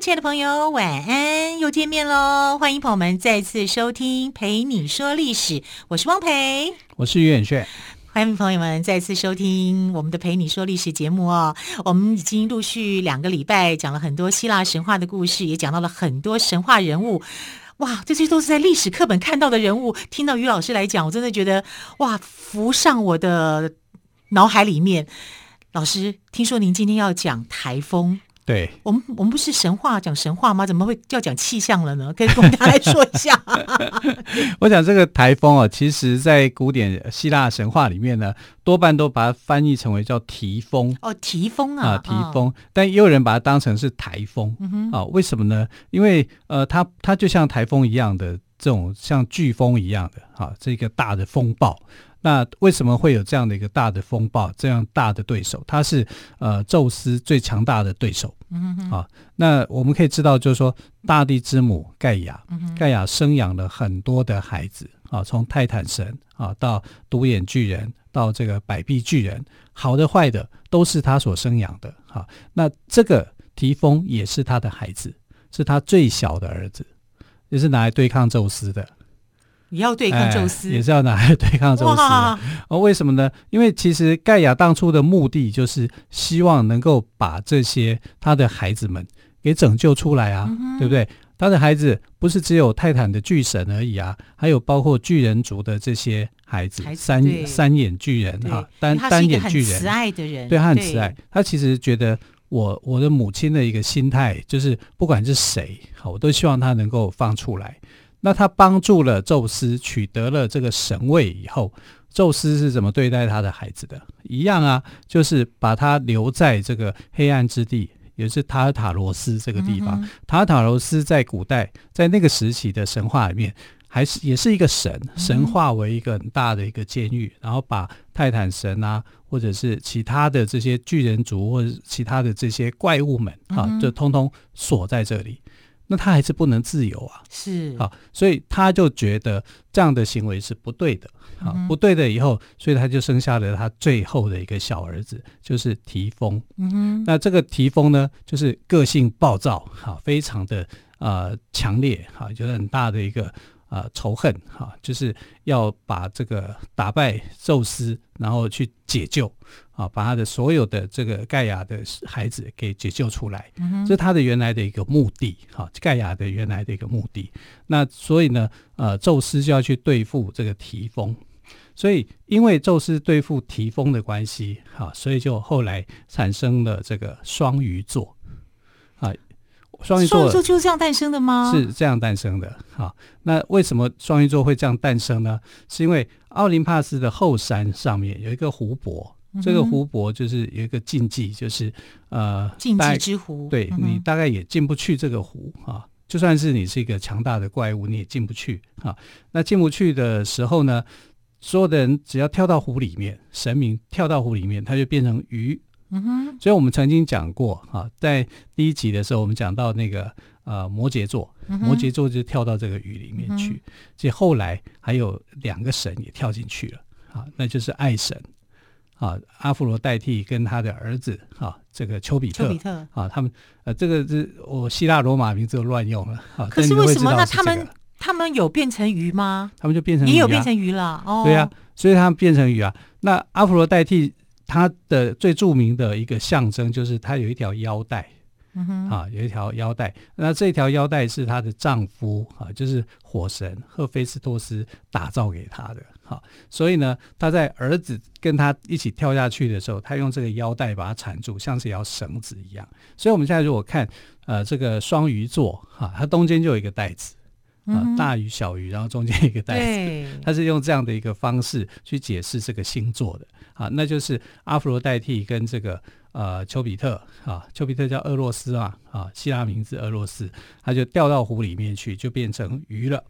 亲爱的朋友，晚安，又见面喽！欢迎朋友们再次收听《陪你说历史》，我是汪培，我是于远炫。欢迎朋友们再次收听我们的《陪你说历史》节目哦。我们已经陆续两个礼拜讲了很多希腊神话的故事，也讲到了很多神话人物。哇，这些都是在历史课本看到的人物。听到于老师来讲，我真的觉得哇，浮上我的脑海里面。老师，听说您今天要讲台风。对，我们我们不是神话讲神话吗？怎么会要讲气象了呢？可以跟我们大家来说一下。我讲这个台风啊，其实在古典希腊神话里面呢，多半都把它翻译成为叫提风。哦，提风啊，啊，提风。哦、但也有人把它当成是台风。啊，为什么呢？因为呃，它它就像台风一样的这种像飓风一样的啊，这个大的风暴。那为什么会有这样的一个大的风暴，这样大的对手？他是呃宙斯最强大的对手。嗯哼，啊，那我们可以知道，就是说大地之母盖亚，盖亚生养了很多的孩子啊，从泰坦神啊到独眼巨人，到这个百臂巨人，好的坏的都是他所生养的。哈，那这个提丰也是他的孩子，是他最小的儿子，也是拿来对抗宙斯的。你要对抗宙斯，也是要拿来对抗宙斯。哇哦，为什么呢？因为其实盖亚当初的目的就是希望能够把这些他的孩子们给拯救出来啊，嗯、对不对？他的孩子不是只有泰坦的巨神而已啊，还有包括巨人族的这些孩子，孩子三三眼巨人哈，单单眼巨人，慈爱的人，对他很慈爱。他其实觉得我我的母亲的一个心态就是，不管是谁，好，我都希望他能够放出来。那他帮助了宙斯取得了这个神位以后，宙斯是怎么对待他的孩子的？一样啊，就是把他留在这个黑暗之地，也是塔尔塔罗斯这个地方。嗯、塔尔塔罗斯在古代，在那个时期的神话里面，还是也是一个神，神化为一个很大的一个监狱，然后把泰坦神啊，或者是其他的这些巨人族或者其他的这些怪物们啊，就通通锁在这里。那他还是不能自由啊，是啊，所以他就觉得这样的行为是不对的啊，嗯、不对的以后，所以他就生下了他最后的一个小儿子，就是提丰。嗯哼，那这个提丰呢，就是个性暴躁，哈、啊，非常的呃强烈，哈、啊，就是很大的一个。啊，仇恨哈、啊，就是要把这个打败宙斯，然后去解救啊，把他的所有的这个盖亚的孩子给解救出来，嗯、这是他的原来的一个目的哈、啊，盖亚的原来的一个目的。那所以呢，呃，宙斯就要去对付这个提丰，所以因为宙斯对付提丰的关系，哈、啊，所以就后来产生了这个双鱼座。双鱼座就是这样诞生的吗？是这样诞生的。好，那为什么双鱼座会这样诞生呢？是因为奥林帕斯的后山上面有一个湖泊，嗯、这个湖泊就是有一个禁忌，就是呃禁忌之湖。对，嗯、你大概也进不去这个湖啊，就算是你是一个强大的怪物，你也进不去啊。那进不去的时候呢，所有的人只要跳到湖里面，神明跳到湖里面，它就变成鱼。嗯哼，所以我们曾经讲过啊，在第一集的时候，我们讲到那个呃摩羯座，摩羯座就跳到这个鱼里面去。其实、嗯、后来还有两个神也跳进去了啊，那就是爱神啊，阿芙罗代替跟他的儿子啊，这个丘比特，丘比特啊，他们呃，这个是我希腊罗马名字都乱用了啊。可是为什么？那他们他们有变成鱼吗？他们就变成鱼、啊、也有变成鱼了哦。对呀、啊，所以他们变成鱼啊。那阿芙罗代替。他的最著名的一个象征就是他有一条腰带，嗯哼，啊，有一条腰带。那这条腰带是她的丈夫啊，就是火神赫菲斯托斯打造给她的。哈、啊，所以呢，她在儿子跟她一起跳下去的时候，她用这个腰带把它缠住，像是一条绳子一样。所以我们现在如果看呃这个双鱼座，哈、啊，它中间就有一个带子。啊，大鱼小鱼，然后中间一个袋子，对 他是用这样的一个方式去解释这个星座的啊，那就是阿芙罗代替跟这个呃丘比特啊，丘比特叫俄洛斯啊，啊，希腊名字俄洛斯，他就掉到湖里面去，就变成鱼了。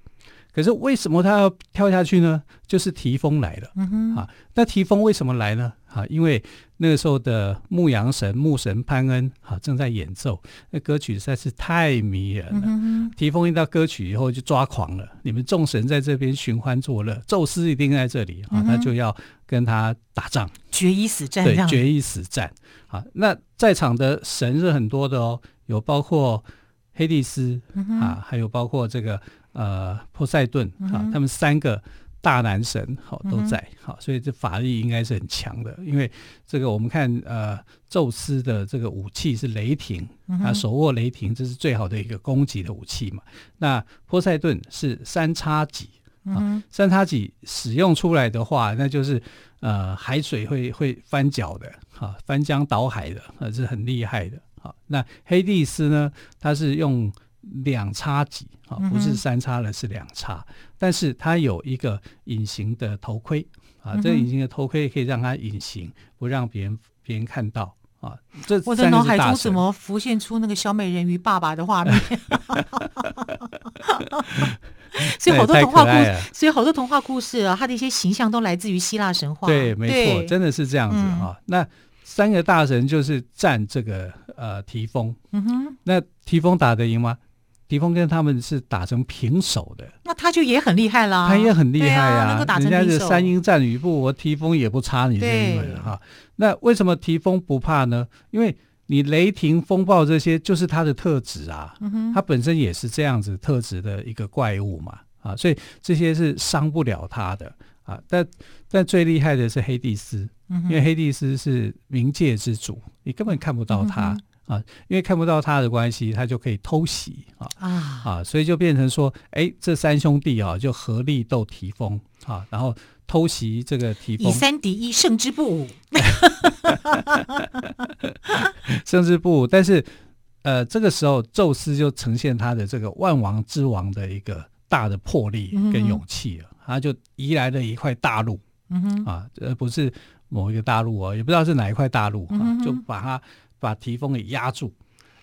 可是为什么他要跳下去呢？就是提风来了。啊，那提风为什么来呢？啊，因为那个时候的牧羊神牧神潘恩啊正在演奏，那歌曲实在是太迷人了。提丰一到歌曲以后就抓狂了，你们众神在这边寻欢作乐，宙斯一定在这里啊，他就要跟他打仗，决一死战。对，决一死战。啊，那在场的神是很多的哦，有包括黑帝斯啊，还有包括这个。呃，波塞顿啊，他们三个大男神好、哦、都在好、嗯，所以这法力应该是很强的。因为这个我们看呃，宙斯的这个武器是雷霆、嗯、啊，手握雷霆，这是最好的一个攻击的武器嘛。那波塞顿是三叉戟啊、嗯，三叉戟使用出来的话，那就是呃海水会会翻搅的啊，翻江倒海的，啊，是很厉害的。好，那黑帝斯呢，他是用。两叉戟啊，不是三叉了，是两叉，嗯。但是它有一个隐形的头盔啊，嗯，这个隐形的头盔可以让它隐形，不让别人别人看到啊。这我的脑海中怎么浮现出那个小美人鱼爸爸的画面？所以好多童话故事，所以好多童话故事啊，它的一些形象都来自于希腊神话。对，没错，真的是这样子啊，嗯。那三个大神就是战这个呃提丰，嗯哼，那提丰打得赢吗？提丰跟他们是打成平手的，那他就也很厉害啦。他也很厉害呀、啊啊，人家是三英战吕布，我提丰也不差你这一个哈。那为什么提丰不怕呢？因为你雷霆风暴这些就是他的特质啊，他本身也是这样子特质的一个怪物嘛啊，所以这些是伤不了他的啊。但但最厉害的是黑帝斯，因为黑帝斯是冥界之主，你根本看不到他。啊，因为看不到他的关系，他就可以偷袭啊啊啊！所以就变成说，哎，这三兄弟啊，就合力斗提丰啊，然后偷袭这个提丰，以三敌一，胜之不武，胜之不武。但是，呃，这个时候宙斯就呈现他的这个万王之王的一个大的魄力跟勇气了，嗯、他就移来了一块大陆，嗯哼啊，呃，不是某一个大陆哦，也不知道是哪一块大陆啊，嗯、就把它。把提丰给压住，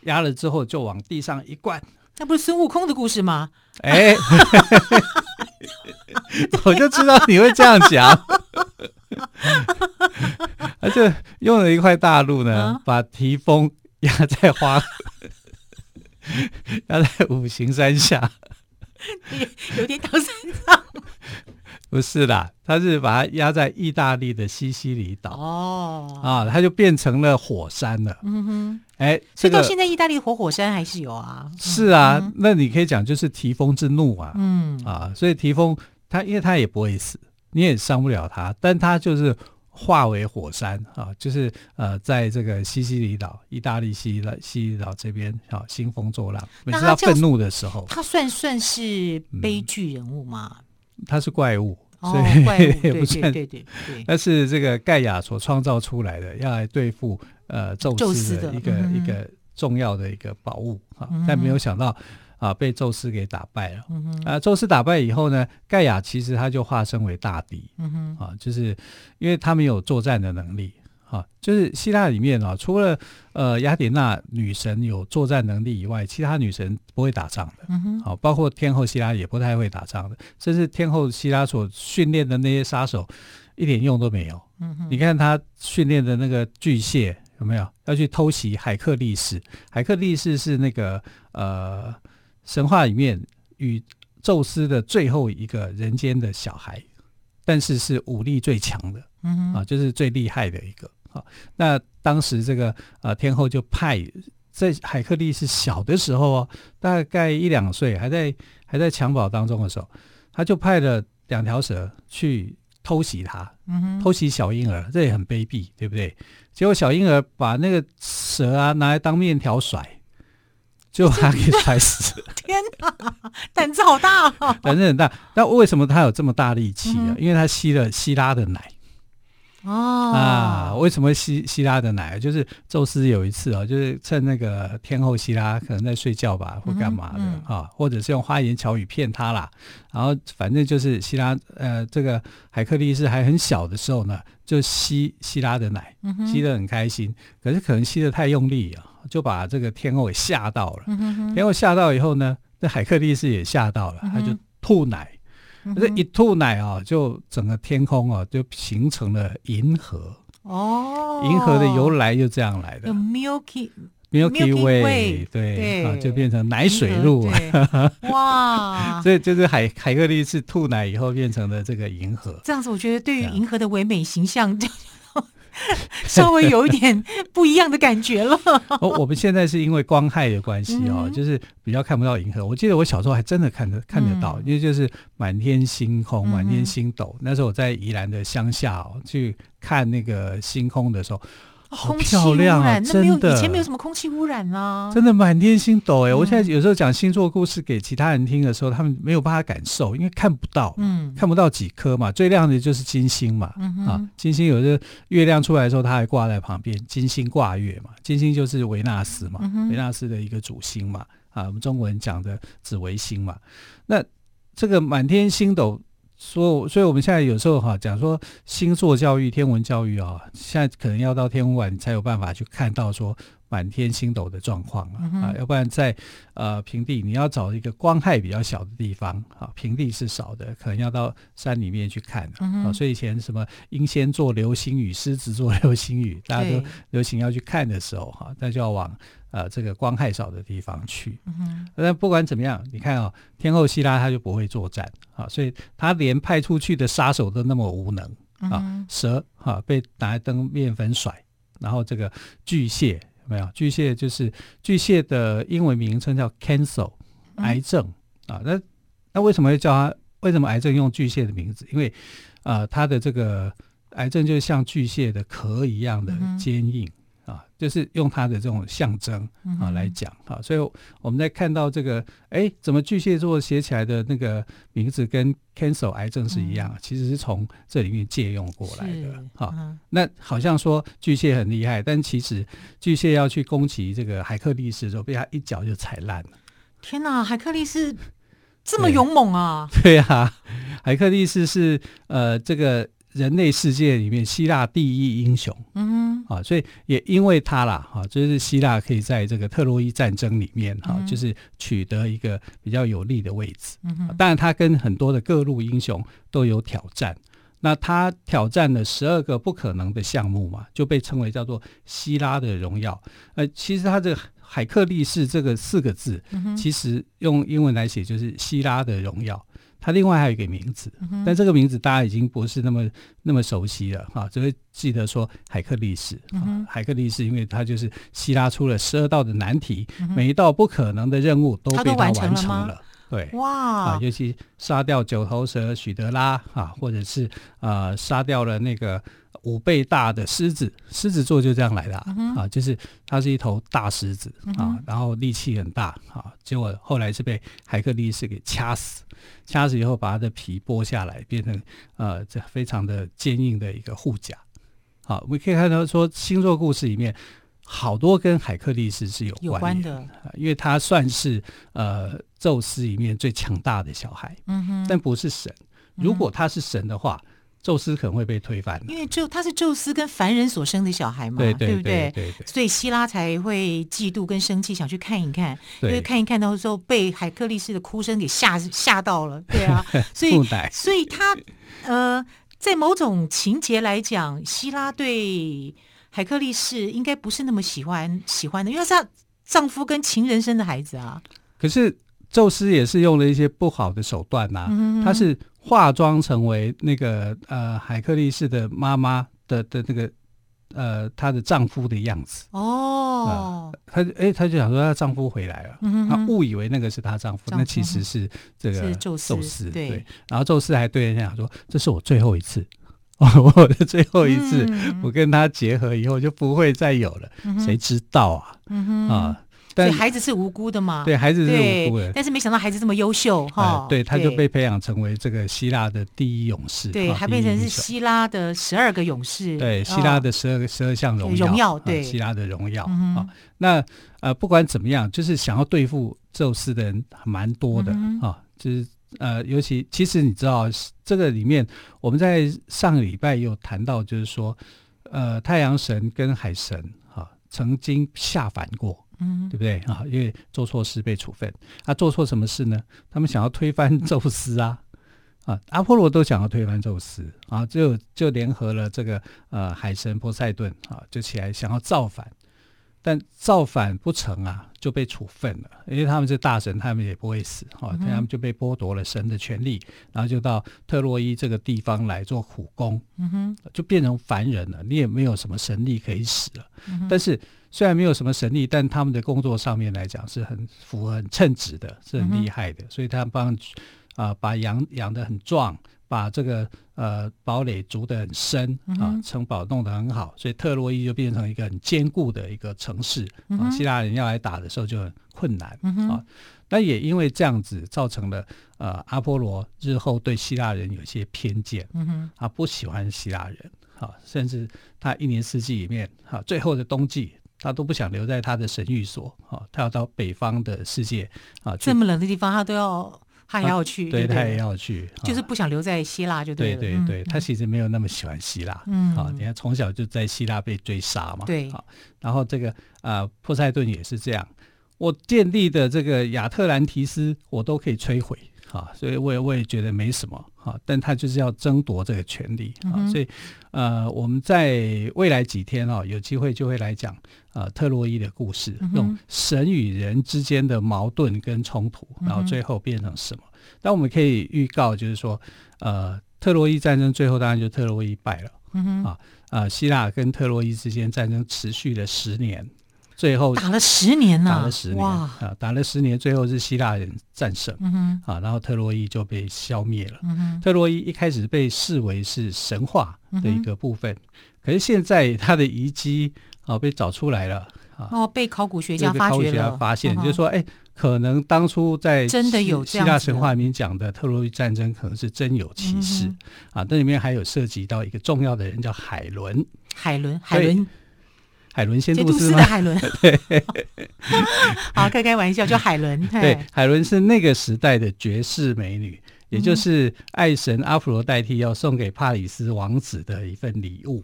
压了之后就往地上一灌，那不是孙悟空的故事吗？哎，我就知道你会这样讲。他就用了一块大陆呢，啊、把提丰压在花，压在五行山下，有点唐三藏。不是啦，他是把它压在意大利的西西里岛哦，啊，它就变成了火山了。嗯哼，哎、欸，所以到现在意大利活火山还是有啊。是啊，嗯、那你可以讲就是提丰之怒啊。嗯啊，所以提丰他因为他也不会死，你也伤不了他，但他就是化为火山啊，就是呃，在这个西西里岛，意大利西西西里岛这边啊，兴风作浪。每次他愤怒的时候，他算算是悲剧人物吗？嗯他是怪物，所以、哦、也不算。对对对对，那是这个盖亚所创造出来的，要来对付呃宙斯的一个一个重要的一个宝物啊、嗯。但没有想到啊，被宙斯给打败了。嗯、啊，宙斯打败以后呢，盖亚其实他就化身为大敌。嗯哼啊，就是因为他没有作战的能力。啊，就是希腊里面啊，除了呃雅典娜女神有作战能力以外，其他女神不会打仗的。嗯哼，好，包括天后希拉也不太会打仗的，甚至天后希拉所训练的那些杀手一点用都没有。嗯哼，你看他训练的那个巨蟹有没有要去偷袭海克力士？海克力士是那个呃神话里面与宙斯的最后一个人间的小孩，但是是武力最强的。嗯哼，啊，就是最厉害的一个。好，那当时这个呃天后就派在海克力士小的时候哦，大概一两岁，还在还在襁褓当中的时候，他就派了两条蛇去偷袭他，嗯，偷袭小婴儿，这也很卑鄙，对不对？结果小婴儿把那个蛇啊拿来当面条甩，就把他给甩死。天哪，胆子好大哦！胆子很大。那为什么他有这么大力气啊？嗯，因为他吸了希拉的奶。哦啊，为什么希希拉的奶？就是宙斯有一次啊，就是趁那个天后希拉可能在睡觉吧，或干嘛的、嗯嗯、啊，或者是用花言巧语骗他啦。然后反正就是希拉呃，这个海克力士还很小的时候呢，就吸希拉的奶，吸得很开心。可是可能吸得太用力啊，就把这个天后给吓到了。天后吓到以后呢，这海克力士也吓到了，他就吐奶。这一吐奶啊，就整个天空啊，就形成了银河。哦，银河的由来就这样来的。Milky Milky Way，对啊，就变成奶水路。哇，所以就是海海克力士吐奶以后变成了这个银河。这样子，我觉得对于银河的唯美形象。稍微有一点不一样的感觉了。哦，我们现在是因为光害的关系哦，嗯、就是比较看不到银河。我记得我小时候还真的看得看得到，嗯、因为就是满天星空、满天星斗。嗯、那时候我在宜兰的乡下哦，去看那个星空的时候。好漂亮啊！真的，以前没有什么空气污染啊，真的满天星斗哎！我现在有时候讲星座故事给其他人听的时候，他们没有办法感受，因为看不到，嗯，看不到几颗嘛。最亮的就是金星嘛，啊，金星有的月亮出来的时候，它还挂在旁边，金星挂月嘛。金星就是维纳斯嘛，维纳斯的一个主星嘛，啊，我们中国人讲的紫微星嘛。那这个满天星斗。所以，所以我们现在有时候哈讲说星座教育、天文教育啊，现在可能要到天文馆才有办法去看到说满天星斗的状况啊，嗯、啊，要不然在呃平地你要找一个光害比较小的地方啊，平地是少的，可能要到山里面去看啊。嗯、啊所以以前什么英仙座流星雨、狮子座流星雨，大家都流行要去看的时候哈，那对就要往。呃，这个光害少的地方去。嗯哼。那不管怎么样，你看啊、哦，天后希拉他就不会作战啊，所以他连派出去的杀手都那么无能啊。嗯、蛇哈、啊、被拿来当面粉甩，然后这个巨蟹有没有？巨蟹就是巨蟹的英文名称叫 Cancer，癌症、嗯、啊。那那为什么会叫它？为什么癌症用巨蟹的名字？因为啊，它的这个癌症就像巨蟹的壳一样的坚硬。嗯啊，就是用它的这种象征啊来讲啊，所以我们在看到这个，哎，怎么巨蟹座写起来的那个名字跟 Cancer 癌症是一样？其实是从这里面借用过来的。好，那好像说巨蟹很厉害，但其实巨蟹要去攻击这个海克力士的时候，被他一脚就踩烂了。天哪，海克力士 这么勇猛啊！对啊，海克力士是呃这个。人类世界里面，希腊第一英雄，嗯哼，啊，所以也因为他啦，哈，就是希腊可以在这个特洛伊战争里面，哈、就是取得一个比较有利的位置。嗯哼，当然他跟很多的各路英雄都有挑战。那他挑战了十二个不可能的项目嘛，就被称为叫做希腊的荣耀。呃，其实他这个海克力士这个四个字，其实用英文来写就是希腊的荣耀。他另外还有一个名字，嗯、但这个名字大家已经不是那么那么熟悉了哈，只会记得说海克力士。啊、海克力士，因为他就是希拉出了十二道的难题，嗯、每一道不可能的任务都被他完成了。对，哇啊，尤其杀掉九头蛇许德拉啊，或者是呃杀掉了那个五倍大的狮子，狮子座就这样来的啊，嗯、啊就是它是一头大狮子啊，然后力气很大啊，结果后来是被海克力士给掐死，掐死以后把它的皮剥下来，变成呃这非常的坚硬的一个护甲。好，我们可以看到说星座故事里面。好多跟海克力士是有关，有关的，因为他算是呃宙斯里面最强大的小孩，嗯哼，但不是神。如果他是神的话，嗯、宙斯可能会被推翻。因为宙他是宙斯跟凡人所生的小孩嘛，对，对，对，对不对？对，对，所以希拉才会嫉妒跟生气，想去看一看，因为看一看到时候被海克力士的哭声给吓吓到了，对啊，所以所以他呃，在某种情节来讲，希拉对。海克力士应该不是那么喜欢喜欢的，因为她丈夫跟情人生的孩子啊。可是宙斯也是用了一些不好的手段呐、啊，嗯、他是化妆成为那个呃海克力士的妈妈的的那个呃她的丈夫的样子哦。她哎、呃，她就想说她丈夫回来了，她误以为那个是她丈夫，丈夫那其实是这个宙斯。宙斯对，对，然后宙斯还对人家讲说：“这是我最后一次。” 我的最后一次，我跟他结合以后就不会再有了，谁知道啊？啊，但孩子是无辜的嘛？对，孩子是无辜的，但是没想到孩子这么优秀哈。对，他就被培养成为这个希腊的第一勇士，对，还变成是希腊的十二个勇士，对，希腊的十二个十二项荣荣耀，对，希腊的荣耀啊。那呃，不管怎么样，就是想要对付宙斯的人蛮多的啊，就是。呃，尤其其实你知道，这个里面我们在上个礼拜有谈到，就是说，呃，太阳神跟海神哈、啊、曾经下凡过，嗯，对不对啊？因为做错事被处分，他、啊、做错什么事呢？他们想要推翻 宙斯啊，啊，阿波罗都想要推翻宙斯啊，就就联合了这个呃海神波塞顿啊，就起来想要造反。但造反不成啊，就被处分了，因为他们是大神，他们也不会死哈，他们就被剥夺了神的权利，然后就到特洛伊这个地方来做苦工，嗯哼，就变成凡人了，你也没有什么神力可以使了。但是虽然没有什么神力，但他们的工作上面来讲是很符合、很称职的，是很厉害的，所以他们帮啊把羊养得很壮。把这个呃堡垒筑得很深啊，城堡弄得很好，所以特洛伊就变成一个很坚固的一个城市啊。希腊人要来打的时候就很困难啊。那也因为这样子，造成了呃阿波罗日后对希腊人有些偏见，他不喜欢希腊人啊，甚至他一年四季里面啊，最后的冬季他都不想留在他的神域所啊，他要到北方的世界啊，这么冷的地方他都要。他也要去，啊、对，对他也要去，就是不想留在希腊，就对。对对对，他其实没有那么喜欢希腊，嗯，啊，你看从小就在希腊被追杀嘛，对，啊，然后这个啊，波塞顿也是这样，我建立的这个亚特兰提斯，我都可以摧毁。啊，所以我也我也觉得没什么啊，但他就是要争夺这个权利啊，嗯、所以呃，我们在未来几天啊，有机会就会来讲呃，特洛伊的故事，嗯、用神与人之间的矛盾跟冲突，然后最后变成什么？但、嗯、我们可以预告，就是说，呃，特洛伊战争最后当然就特洛伊败了，嗯、啊啊，希腊跟特洛伊之间战争持续了十年。最后打了十年呢，打了十年啊，打了十年，最后是希腊人战胜，啊，然后特洛伊就被消灭了。特洛伊一开始被视为是神话的一个部分，可是现在它的遗迹啊被找出来了啊，哦，被考古学家发掘了，发现就是说，哎，可能当初在真的有希腊神话里面讲的特洛伊战争，可能是真有其事。啊。这里面还有涉及到一个重要的人叫海伦，海伦，海伦。海伦仙度丝的海伦，好开开玩笑，就海伦。对，海伦是那个时代的绝世美女，嗯、也就是爱神阿弗罗代替要送给帕里斯王子的一份礼物。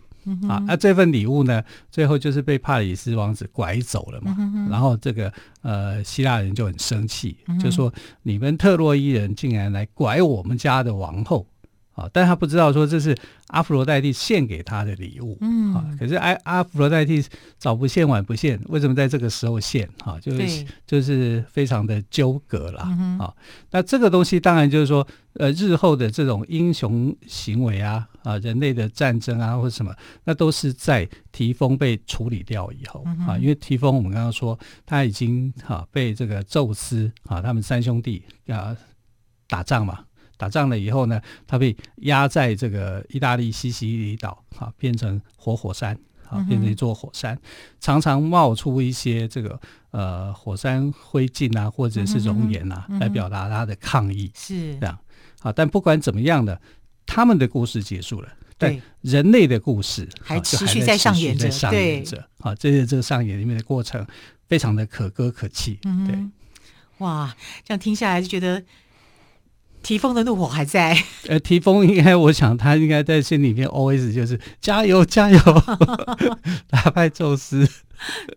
啊，那这份礼物呢，最后就是被帕里斯王子拐走了嘛。然后这个呃，希腊人就很生气，嗯、就说你们特洛伊人竟然来拐我们家的王后。啊，但他不知道说这是阿弗罗代蒂献给他的礼物，嗯，啊，可是阿阿弗罗代蒂早不献晚不献，为什么在这个时候献？哈、啊，就是就是非常的纠葛了，嗯、哼啊，那这个东西当然就是说，呃，日后的这种英雄行为啊，啊，人类的战争啊或者什么，那都是在提丰被处理掉以后，嗯、啊，因为提丰我们刚刚说他已经哈、啊、被这个宙斯啊他们三兄弟啊打仗嘛。打仗了以后呢，他被压在这个意大利西西里岛，啊，变成活火山，啊，变成一座火山，常常冒出一些这个呃火山灰烬啊，或者是熔岩啊，来表达他的抗议，是这样。啊，但不管怎么样的，他们的故事结束了，但人类的故事还持续在上演着，上演着。啊，这是这个上演里面的过程非常的可歌可泣。对，哇，这样听下来就觉得。提丰的怒火还在。呃，提丰应该，我想他应该在心里面 always 就是加油 加油，打败宙斯。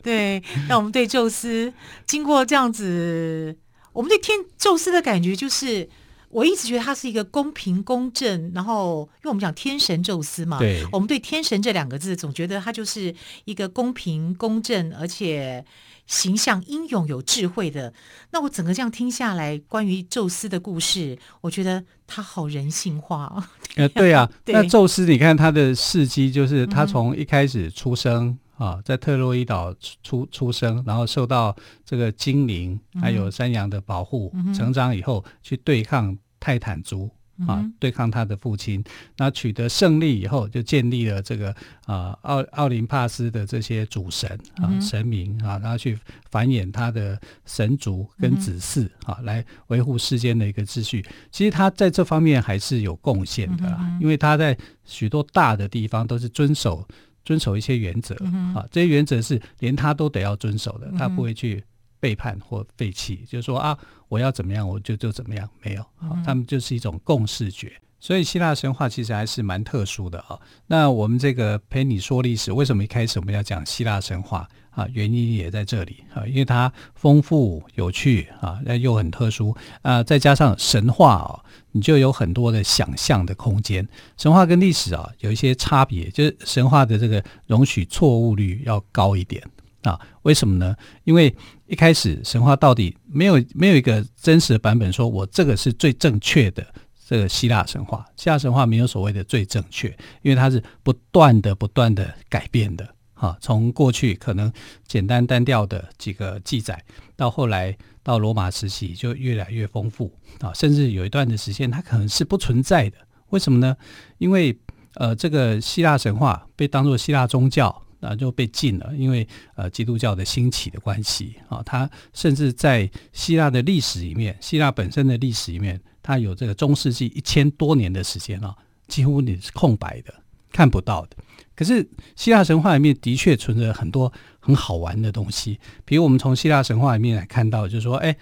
对，那我们对宙斯经过这样子，我们对天宙斯的感觉就是，我一直觉得他是一个公平公正，然后因为我们讲天神宙斯嘛，对，我们对天神这两个字总觉得他就是一个公平公正，而且。形象英勇有智慧的，那我整个这样听下来，关于宙斯的故事，我觉得他好人性化。呃，对啊，对。那宙斯，你看他的事迹，就是他从一开始出生、嗯、啊，在特洛伊岛出出生，然后受到这个精灵还有山羊的保护，嗯、成长以后去对抗泰坦族。啊，对抗他的父亲，那取得胜利以后，就建立了这个啊奥奥林帕斯的这些主神啊神明啊，然后去繁衍他的神族跟子嗣啊，来维护世间的一个秩序。其实他在这方面还是有贡献的啦，因为他在许多大的地方都是遵守遵守一些原则啊，这些原则是连他都得要遵守的，他不会去。背叛或废弃，就是说啊，我要怎么样，我就就怎么样，没有，他们就是一种共视觉。所以希腊神话其实还是蛮特殊的啊。那我们这个陪你说历史，为什么一开始我们要讲希腊神话啊？原因也在这里啊，因为它丰富有趣啊，又很特殊啊，再加上神话啊，你就有很多的想象的空间。神话跟历史啊有一些差别，就是神话的这个容许错误率要高一点啊。为什么呢？因为一开始神话到底没有没有一个真实的版本，说我这个是最正确的。这个希腊神话，希腊神话没有所谓的最正确，因为它是不断的、不断的改变的。哈，从过去可能简单单调的几个记载，到后来到罗马时期就越来越丰富啊，甚至有一段的时间它可能是不存在的。为什么呢？因为呃，这个希腊神话被当作希腊宗教，那就被禁了，因为呃基督教的兴起的关系啊，它甚至在希腊的历史里面，希腊本身的历史里面。它有这个中世纪一千多年的时间啊，几乎你是空白的，看不到的。可是希腊神话里面的确存着很多很好玩的东西，比如我们从希腊神话里面来看到，就是说，哎，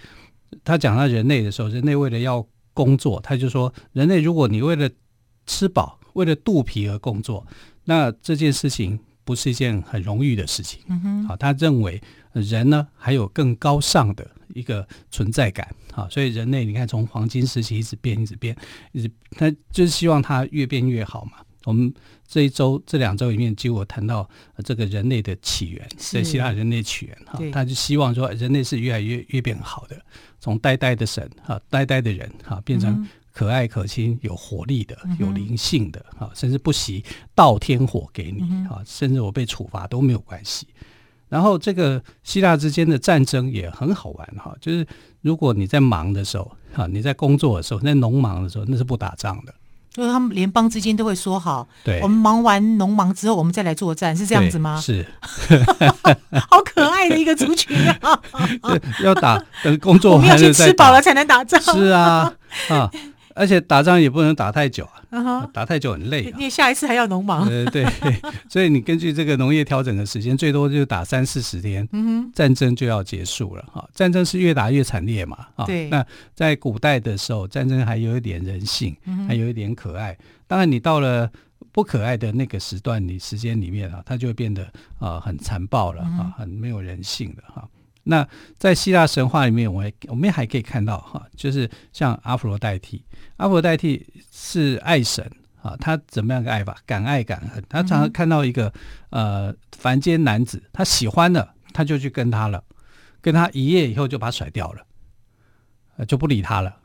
他讲到人类的时候，人类为了要工作，他就说，人类如果你为了吃饱，为了肚皮而工作，那这件事情不是一件很容易的事情。好，他认为人呢还有更高尚的。一个存在感啊，所以人类你看，从黄金时期一直变，一直变，一直他就是希望它越变越好嘛。我们这一周、这两周里面，就我谈到这个人类的起源，在希腊人类起源哈，他就希望说人类是越来越越变好的，从呆呆的神哈、呆呆的人哈，变成可爱可亲、有活力的、有灵性的哈，甚至不惜倒天火给你哈，甚至我被处罚都没有关系。然后这个希腊之间的战争也很好玩哈，就是如果你在忙的时候，哈，你在工作的时候，在农忙的时候，那是不打仗的。就是他们联邦之间都会说好，对，我们忙完农忙之后，我们再来作战，是这样子吗？是，好可爱的一个族群啊！要打等工作，要先吃饱了才能打仗。是啊，啊。而且打仗也不能打太久啊，uh huh. 打太久很累，啊。因为下一次还要农忙。对对 对，所以你根据这个农业调整的时间，最多就打三四十天，战争就要结束了哈。战争是越打越惨烈嘛，啊对，那在古代的时候，战争还有一点人性，还有一点可爱。当然，你到了不可爱的那个时段，你时间里面啊，它就会变得啊很残暴了啊，很没有人性的哈。那在希腊神话里面，我我们还可以看到哈，就是像阿佛罗代替，阿佛罗代替是爱神啊，他怎么样个爱法？敢爱敢恨。他常常看到一个呃凡间男子，他喜欢了，他就去跟他了，跟他一夜以后就把他甩掉了，呃就不理他了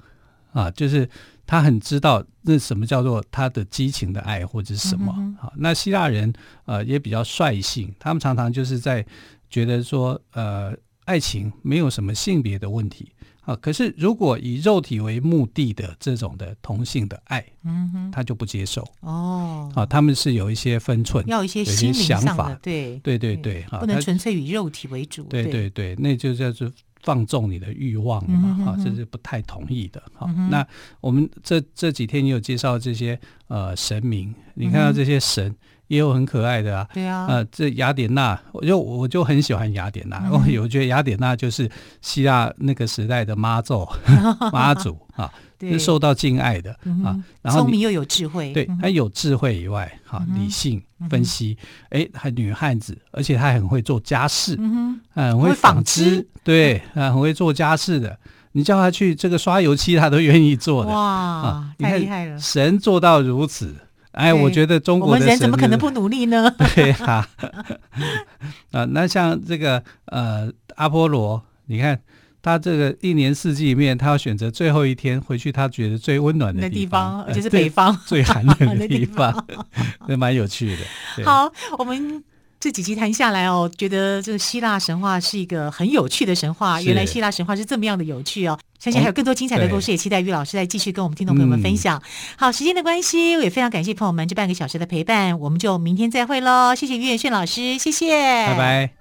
啊。就是他很知道那什么叫做他的激情的爱或者是什么啊。那希腊人呃也比较率性，他们常常就是在觉得说呃。爱情没有什么性别的问题啊，可是如果以肉体为目的的这种的同性的爱，嗯哼，他就不接受哦。啊，他们是有一些分寸，要一些心灵上的，想法，对对对对，不能纯粹以肉体为主。对对对，那就叫做放纵你的欲望嘛，啊，这是不太同意的。好，那我们这这几天也有介绍这些呃神明，你看到这些神。也有很可爱的啊，对啊，呃，这雅典娜，我就我就很喜欢雅典娜，嗯、我觉得雅典娜就是希腊那个时代的妈祖，妈祖啊，是受到敬爱的、嗯、啊，然后聪明又有智慧，对，她有智慧以外，哈，理性分析，哎、嗯，还女汉子，而且她很会做家事，嗯哼，很会纺织，对，啊，很会做家事的，你叫她去这个刷油漆，她都愿意做的，哇，啊、太厉害了，神做到如此。哎，我觉得中国的，我们人怎么可能不努力呢？对啊，啊，那像这个呃阿波罗，你看他这个一年四季里面，他要选择最后一天回去，他觉得最温暖的地方，而且是北方最寒冷的 地方，那蛮有趣的。好，我们。这几集谈下来哦，觉得这个希腊神话是一个很有趣的神话。原来希腊神话是这么样的有趣哦，相信还有更多精彩的故事，也期待于老师再继续跟我们听众朋友们分享。嗯、好，时间的关系，我也非常感谢朋友们这半个小时的陪伴，我们就明天再会喽。谢谢于远炫老师，谢谢，拜拜。